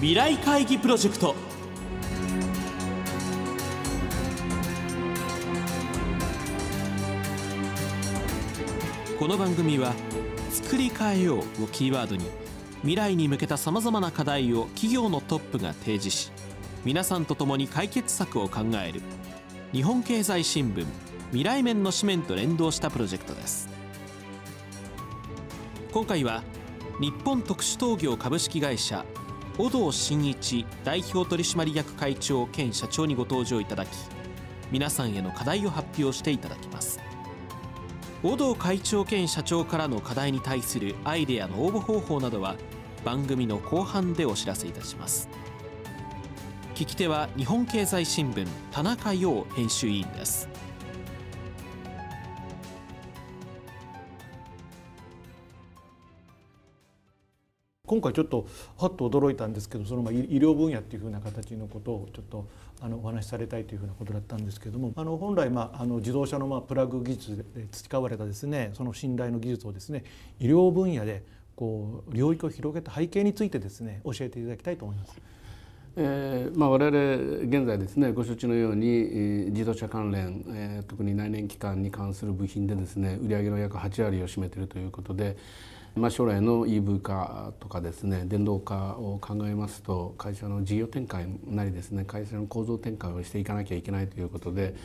未来会議プロジェクト。この番組は「作り変えよう」をキーワードに未来に向けたさまざまな課題を企業のトップが提示し皆さんと共に解決策を考える。日本経済新聞未来面の紙面と連動したプロジェクトです。今回は日本特殊陶業株式会社小道真一代表取締役会長兼社長にご登場いただき皆さんへの課題を発表していただきます。小道会長兼社長からの課題に対するアイデアの応募方法などは番組の後半でお知らせいたします。聞き手は日本経済新聞田中陽編集委員です。今回ちょっとはっと驚いたんですけどそのま医療分野っていうふうな形のことをちょっとあのお話しされたいというふうなことだったんですけどもあの本来まああの自動車のまあプラグ技術で培われたですねその信頼の技術をですね医療分野でこう領域を広げた背景についてですね教えていただきたいと思います。えーまあ、我々現在ですねご承知のように、えー、自動車関連、えー、特に内燃機関に関する部品でですね売上の約8割を占めているということで、まあ、将来の EV 化とかですね電動化を考えますと会社の事業展開なりですね会社の構造展開をしていかなきゃいけないということで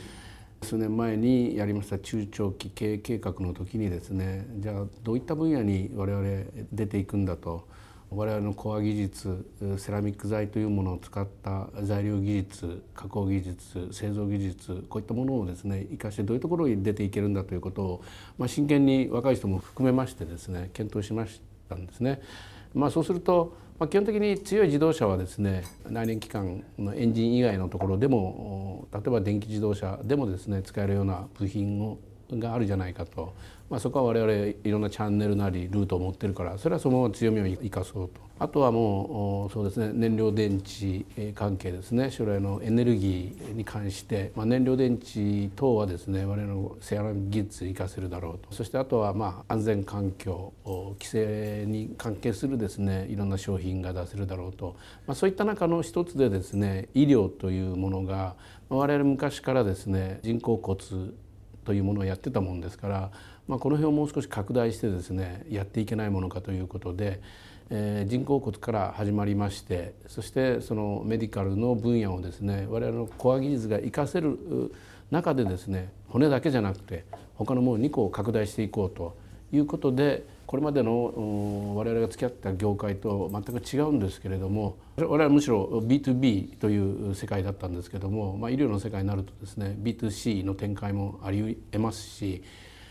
数年前にやりました中長期経営計画の時にですねじゃあどういった分野に我々出ていくんだと。我々のコア技術セラミック材というものを使った材料技術加工技術製造技術こういったものをですね生かしてどういうところに出ていけるんだということを、まあ、真剣に若い人も含めましてですね検討しましたんですね。まあ、そうすると、まあ、基本的に強い自動車はですね内燃機関のエンジン以外のところでも例えば電気自動車でもですね使えるような部品をがあるじゃないかと。まあ、そこは我々いろんなチャンネルなりルートを持ってるからそれはそのまま強みを生かそうと。あとはもうそうですね燃料電池関係ですね。将来のエネルギーに関して、まあ、燃料電池等はですね我々のセアラ技術生かせるだろうと。そしてあとはまあ安全環境規制に関係するですねいろんな商品が出せるだろうと、まあ、そういった中の一つでですね医療というものが我々昔からですね人工骨というものをやってたもんですからまあ、この辺をもう少し拡大してですねやっていけないものかということで、えー、人工骨から始まりましてそしてそのメディカルの分野をですね我々のコア技術が活かせる中でですね骨だけじゃなくて他のもの2個を拡大していこうということでこれまでの我々が付き合った業界と全く違うんですけれども我々はむしろ B2B という世界だったんですけども、まあ、医療の世界になるとですね B2C の展開もありえますし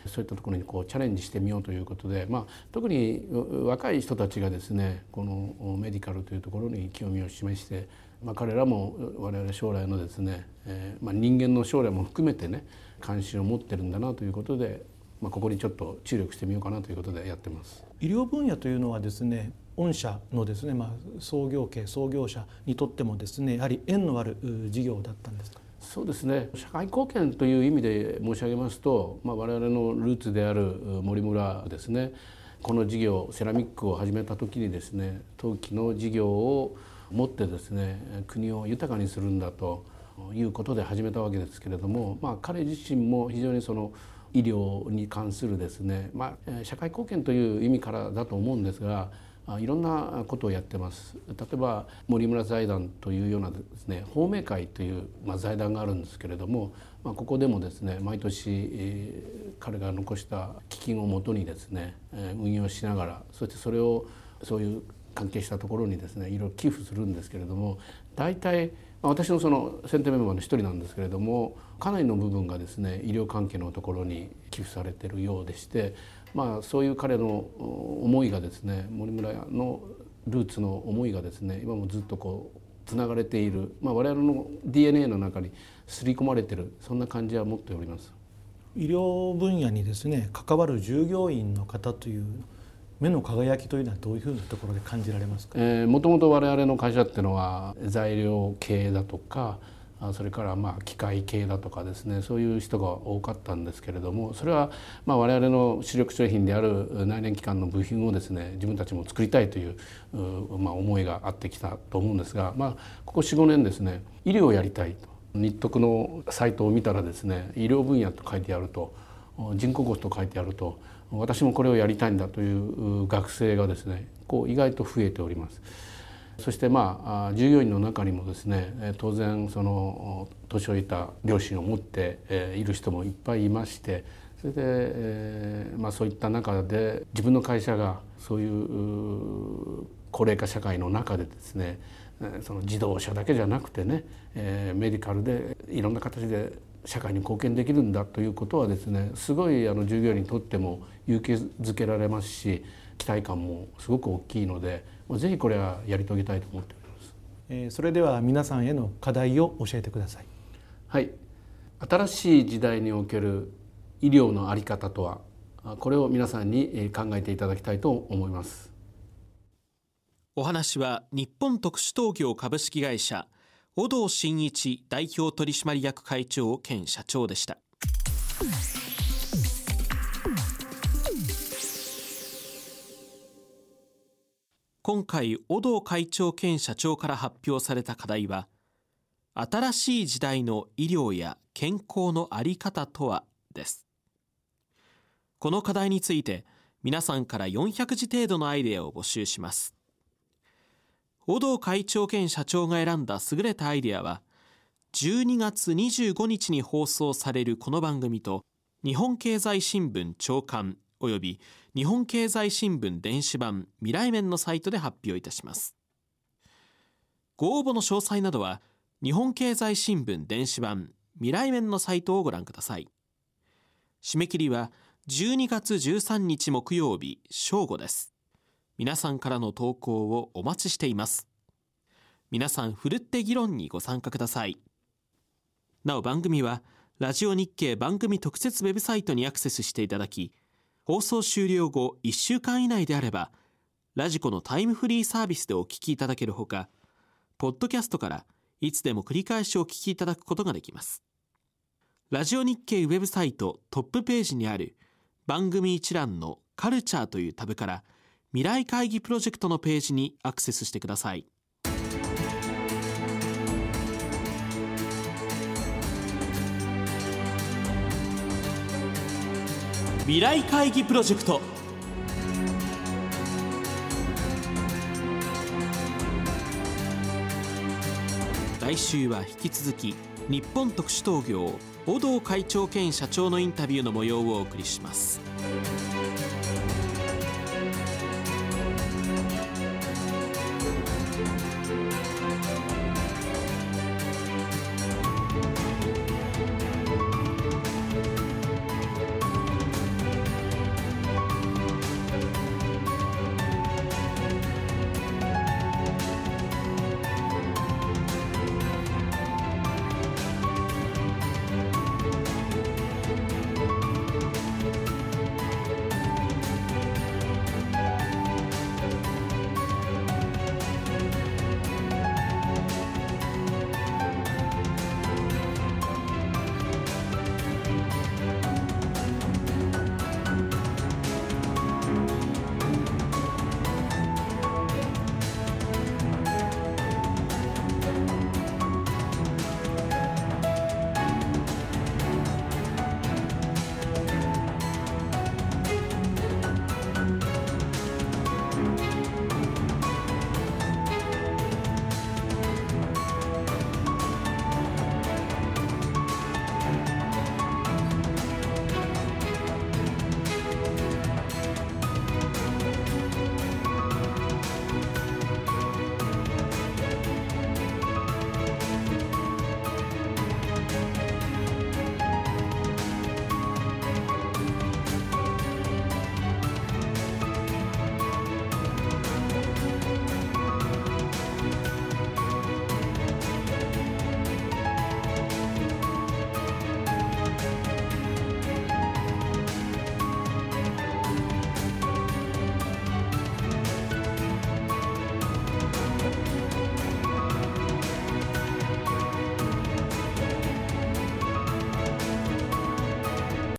そういったところにこうチャレンジしてみようということで、まあ、特に若い人たちがですねこのメディカルというところに興味を示して、まあ、彼らも我々将来のですね、えーまあ、人間の将来も含めてね関心を持ってるんだなということで、まあ、ここにちょっと注力してみようかなということでやってます。医療分野というのはですね御社のですね、まあ、創業系創業者にとってもですねやはり縁のある事業だったんですか？そうですね。社会貢献という意味で申し上げますと、まあ、我々のルーツである森村ですね。この事業セラミックを始めた時にですね陶器の事業を持ってですね国を豊かにするんだということで始めたわけですけれども、まあ、彼自身も非常にその医療に関するですね、まあ、社会貢献という意味からだと思うんですがいろんなことをやってます。例えば森村財団というようなですね法明会という、まあ、財団があるんですけれども、まあ、ここでもですね毎年、えー、彼が残した基金をもとにですね、え、運用しながらそしてそれをそういう関係したところにですねいろいろ寄付するんですけれども大体私のその選定メンバーの一人なんですけれどもかなりの部分がですね医療関係のところに寄付されてるようでしてまあ、そういう彼の思いがですね森村のルーツの思いがですね今もずっとこうつながれている、まあ、我々の DNA の中に刷り込まれてるそんな感じは持っております。医療分野にですね関わる従業員の方という目の輝きというのはどういうふうなところで感じられますか、えー、もともと我々の会社っていうのは材料系だとかそれからまあ機械系だとかですねそういう人が多かったんですけれどもそれはまあ我々の主力商品である内燃機関の部品をですね自分たちも作りたいというまあ思いがあってきたと思うんですが、まあ、ここ45年ですね医療をやりたいと。日徳のサイトを見たらですね医療分野と書いてあると人工骨と書いてあると私もこれをやりたいんだという学生がですねこう意外と増えております。そしてまあ従業員の中にもですね当然その年老いた両親を持っている人もいっぱいいましてそれで、えーまあ、そういった中で自分の会社がそういう高齢化社会の中でですねその自動車だけじゃなくてね、え、メディカルでいろんな形で社会に貢献できるんだということはですねすごいあの従業員にとっても勇気づけられますし期待感もすごく大きいのでぜひこれはやり遂げたいと思っております。えー、それでは皆さんへの課題を教えてください。はい新しい時代における医療の在り方とはこれを皆さんに考えていただきたいと思いますお話は日本特殊陶業株式会社小道真一代表取締役会長兼社長でした。今回小道会長兼社長から発表された課題は新しい時代の医療や健康の在り方とはです。この課題について皆さんから400字程度のアイデアを募集します。小道会長兼社長が選んだ優れたアイデアは12月25日に放送されるこの番組と日本経済新聞長官および日本経済新聞電子版未来面のサイトで発表いたします。ご応募の詳細などは日本経済新聞電子版未来面のサイトをご覧ください。締め切りは12月13日木曜日正午です。皆さんからの投稿をお待ちしています。皆さんふるって議論にご参加ください。なお番組はラジオ日経番組特設ウェブサイトにアクセスしていただき放送終了後1週間以内であればラジコのタイムフリーサービスでお聞きいただけるほかポッドキャストからいつでも繰り返しお聞きいただくことができます。ラジオ日経ウェブサイトトップページにある番組一覧のカルチャーというタブから未来会議プロジェクトのページにアクセスしてください未来会議プロジェクト来週は引き続き日本特殊陶業小道会長兼社長のインタビューの模様をお送りします。